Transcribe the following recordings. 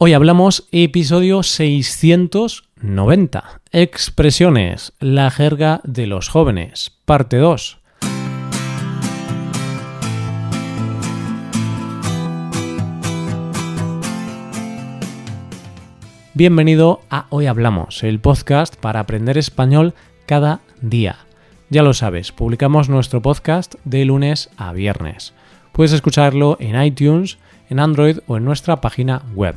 Hoy hablamos episodio 690, expresiones, la jerga de los jóvenes, parte 2. Bienvenido a Hoy Hablamos, el podcast para aprender español cada día. Ya lo sabes, publicamos nuestro podcast de lunes a viernes. Puedes escucharlo en iTunes, en Android o en nuestra página web.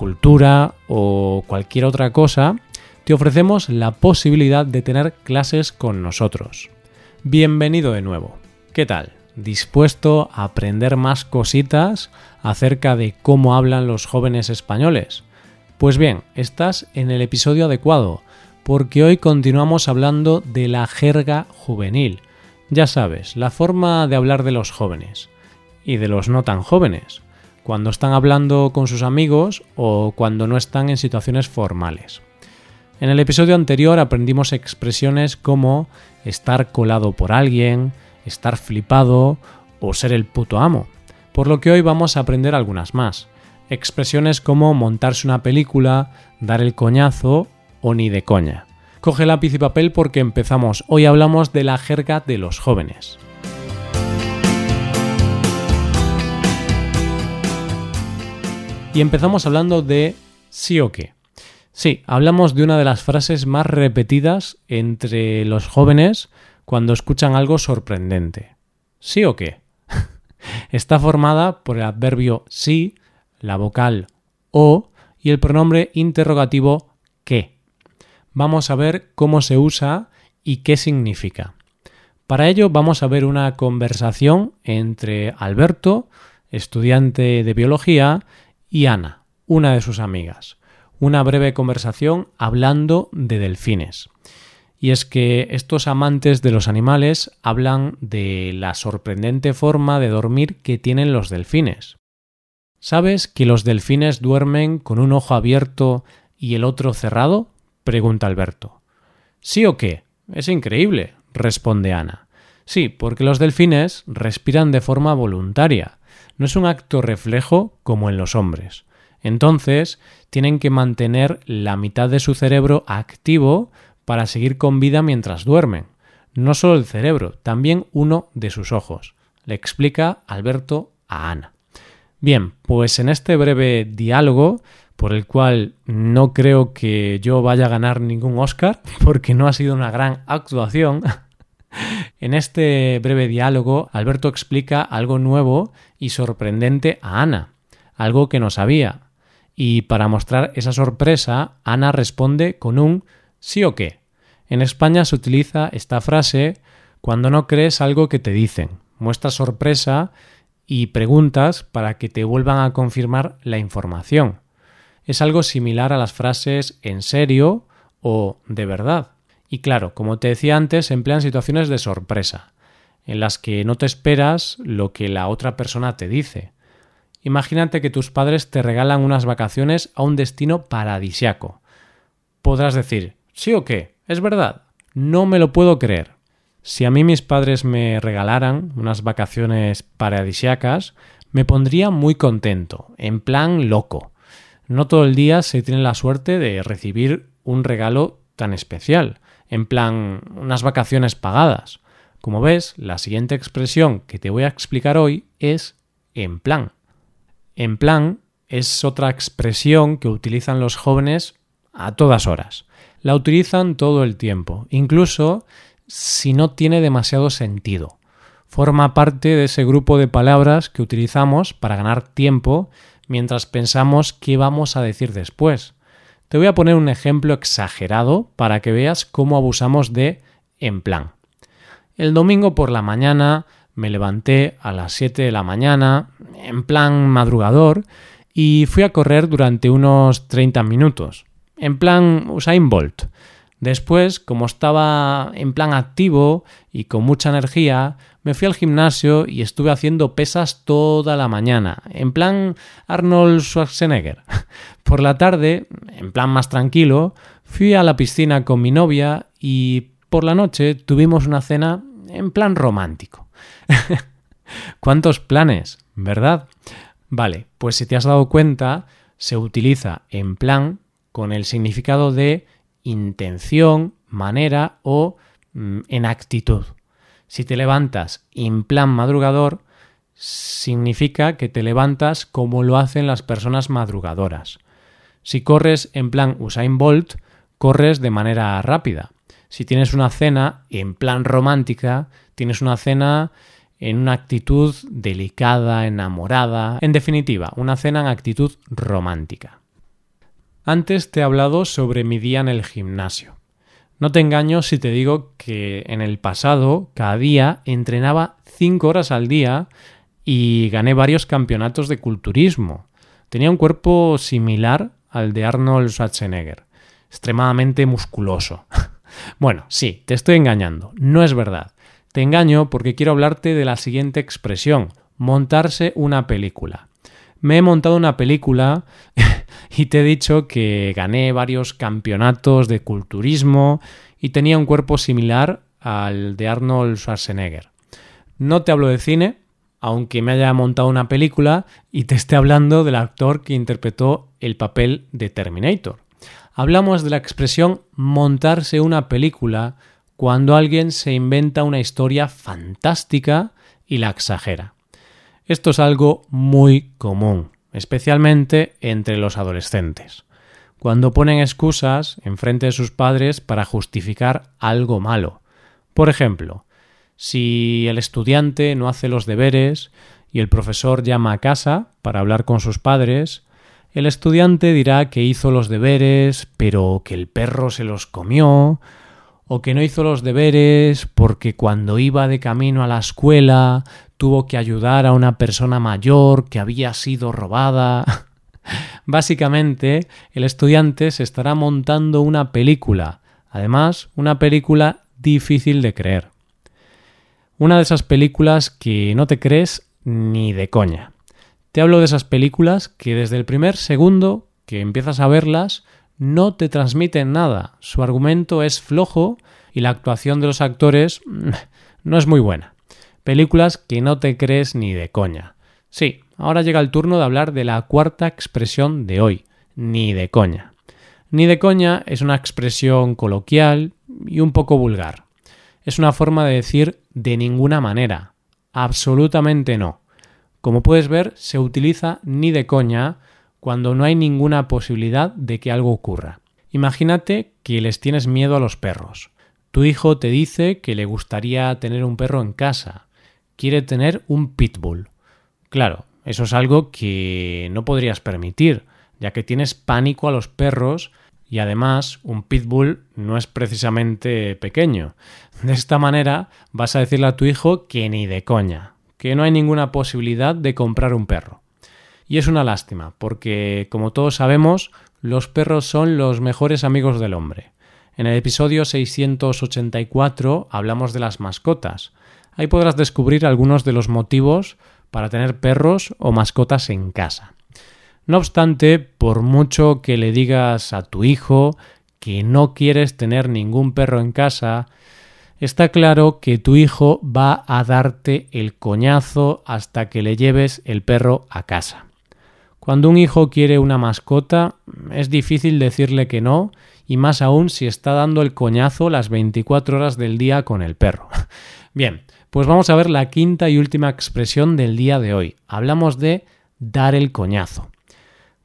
cultura o cualquier otra cosa, te ofrecemos la posibilidad de tener clases con nosotros. Bienvenido de nuevo. ¿Qué tal? ¿Dispuesto a aprender más cositas acerca de cómo hablan los jóvenes españoles? Pues bien, estás en el episodio adecuado, porque hoy continuamos hablando de la jerga juvenil. Ya sabes, la forma de hablar de los jóvenes y de los no tan jóvenes cuando están hablando con sus amigos o cuando no están en situaciones formales. En el episodio anterior aprendimos expresiones como estar colado por alguien, estar flipado o ser el puto amo, por lo que hoy vamos a aprender algunas más. Expresiones como montarse una película, dar el coñazo o ni de coña. Coge lápiz y papel porque empezamos. Hoy hablamos de la jerga de los jóvenes. Y empezamos hablando de sí o qué. Sí, hablamos de una de las frases más repetidas entre los jóvenes cuando escuchan algo sorprendente. ¿Sí o qué? Está formada por el adverbio sí, la vocal o y el pronombre interrogativo qué. Vamos a ver cómo se usa y qué significa. Para ello vamos a ver una conversación entre Alberto, estudiante de biología, y Ana, una de sus amigas. Una breve conversación hablando de delfines. Y es que estos amantes de los animales hablan de la sorprendente forma de dormir que tienen los delfines. ¿Sabes que los delfines duermen con un ojo abierto y el otro cerrado? pregunta Alberto. ¿Sí o qué? Es increíble, responde Ana. Sí, porque los delfines respiran de forma voluntaria, no es un acto reflejo como en los hombres. Entonces, tienen que mantener la mitad de su cerebro activo para seguir con vida mientras duermen. No solo el cerebro, también uno de sus ojos. Le explica Alberto a Ana. Bien, pues en este breve diálogo, por el cual no creo que yo vaya a ganar ningún Oscar, porque no ha sido una gran actuación, en este breve diálogo, Alberto explica algo nuevo y sorprendente a Ana, algo que no sabía. Y para mostrar esa sorpresa, Ana responde con un sí o qué. En España se utiliza esta frase cuando no crees algo que te dicen. Muestras sorpresa y preguntas para que te vuelvan a confirmar la información. Es algo similar a las frases en serio o de verdad. Y claro, como te decía antes, se emplean situaciones de sorpresa, en las que no te esperas lo que la otra persona te dice. Imagínate que tus padres te regalan unas vacaciones a un destino paradisiaco. Podrás decir, ¿sí o qué? ¿Es verdad? No me lo puedo creer. Si a mí mis padres me regalaran unas vacaciones paradisiacas, me pondría muy contento, en plan loco. No todo el día se tiene la suerte de recibir un regalo tan especial en plan unas vacaciones pagadas. Como ves, la siguiente expresión que te voy a explicar hoy es en plan. En plan es otra expresión que utilizan los jóvenes a todas horas. La utilizan todo el tiempo, incluso si no tiene demasiado sentido. Forma parte de ese grupo de palabras que utilizamos para ganar tiempo mientras pensamos qué vamos a decir después. Te voy a poner un ejemplo exagerado para que veas cómo abusamos de en plan. El domingo por la mañana me levanté a las 7 de la mañana, en plan madrugador, y fui a correr durante unos 30 minutos, en plan Usain Bolt. Después, como estaba en plan activo y con mucha energía, me fui al gimnasio y estuve haciendo pesas toda la mañana, en plan Arnold Schwarzenegger. Por la tarde, en plan más tranquilo, fui a la piscina con mi novia y por la noche tuvimos una cena en plan romántico. ¿Cuántos planes, verdad? Vale, pues si te has dado cuenta, se utiliza en plan con el significado de intención, manera o mm, en actitud. Si te levantas en plan madrugador, significa que te levantas como lo hacen las personas madrugadoras. Si corres en plan Usain Bolt, corres de manera rápida. Si tienes una cena en plan romántica, tienes una cena en una actitud delicada, enamorada, en definitiva, una cena en actitud romántica. Antes te he hablado sobre mi día en el gimnasio. No te engaño si te digo que en el pasado, cada día, entrenaba 5 horas al día y gané varios campeonatos de culturismo. Tenía un cuerpo similar al de Arnold Schwarzenegger, extremadamente musculoso. bueno, sí, te estoy engañando, no es verdad. Te engaño porque quiero hablarte de la siguiente expresión, montarse una película. Me he montado una película y te he dicho que gané varios campeonatos de culturismo y tenía un cuerpo similar al de Arnold Schwarzenegger. No te hablo de cine, aunque me haya montado una película y te esté hablando del actor que interpretó el papel de Terminator. Hablamos de la expresión montarse una película cuando alguien se inventa una historia fantástica y la exagera. Esto es algo muy común, especialmente entre los adolescentes, cuando ponen excusas en frente de sus padres para justificar algo malo. Por ejemplo, si el estudiante no hace los deberes y el profesor llama a casa para hablar con sus padres, el estudiante dirá que hizo los deberes, pero que el perro se los comió, o que no hizo los deberes porque cuando iba de camino a la escuela tuvo que ayudar a una persona mayor que había sido robada. Básicamente, el estudiante se estará montando una película, además, una película difícil de creer. Una de esas películas que no te crees ni de coña. Te hablo de esas películas que desde el primer segundo que empiezas a verlas no te transmiten nada. Su argumento es flojo y la actuación de los actores no es muy buena. Películas que no te crees ni de coña. Sí, ahora llega el turno de hablar de la cuarta expresión de hoy, ni de coña. Ni de coña es una expresión coloquial y un poco vulgar. Es una forma de decir de ninguna manera. Absolutamente no. Como puedes ver, se utiliza ni de coña cuando no hay ninguna posibilidad de que algo ocurra. Imagínate que les tienes miedo a los perros. Tu hijo te dice que le gustaría tener un perro en casa. Quiere tener un pitbull. Claro, eso es algo que no podrías permitir, ya que tienes pánico a los perros y además un pitbull no es precisamente pequeño. De esta manera vas a decirle a tu hijo que ni de coña, que no hay ninguna posibilidad de comprar un perro. Y es una lástima, porque como todos sabemos, los perros son los mejores amigos del hombre. En el episodio 684 hablamos de las mascotas. Ahí podrás descubrir algunos de los motivos para tener perros o mascotas en casa. No obstante, por mucho que le digas a tu hijo que no quieres tener ningún perro en casa, está claro que tu hijo va a darte el coñazo hasta que le lleves el perro a casa. Cuando un hijo quiere una mascota, es difícil decirle que no, y más aún si está dando el coñazo las 24 horas del día con el perro. Bien, pues vamos a ver la quinta y última expresión del día de hoy. Hablamos de dar el coñazo.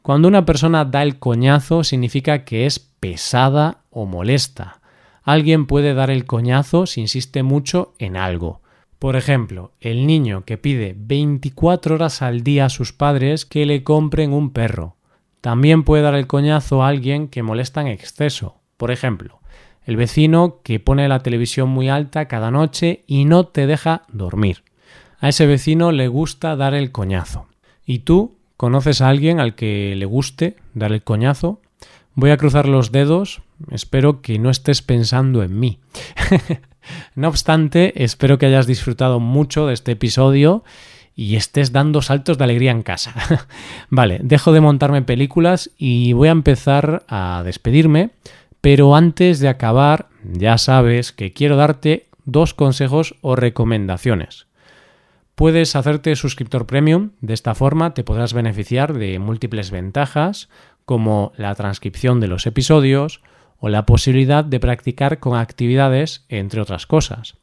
Cuando una persona da el coñazo significa que es pesada o molesta. Alguien puede dar el coñazo si insiste mucho en algo. Por ejemplo, el niño que pide 24 horas al día a sus padres que le compren un perro. También puede dar el coñazo a alguien que molesta en exceso. Por ejemplo, el vecino que pone la televisión muy alta cada noche y no te deja dormir. A ese vecino le gusta dar el coñazo. Y tú, ¿Conoces a alguien al que le guste dar el coñazo? Voy a cruzar los dedos, espero que no estés pensando en mí. no obstante, espero que hayas disfrutado mucho de este episodio y estés dando saltos de alegría en casa. vale, dejo de montarme películas y voy a empezar a despedirme, pero antes de acabar, ya sabes que quiero darte dos consejos o recomendaciones. Puedes hacerte suscriptor premium, de esta forma te podrás beneficiar de múltiples ventajas como la transcripción de los episodios o la posibilidad de practicar con actividades, entre otras cosas.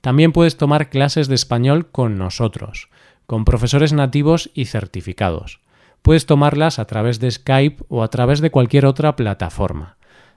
También puedes tomar clases de español con nosotros con profesores nativos y certificados. Puedes tomarlas a través de Skype o a través de cualquier otra plataforma.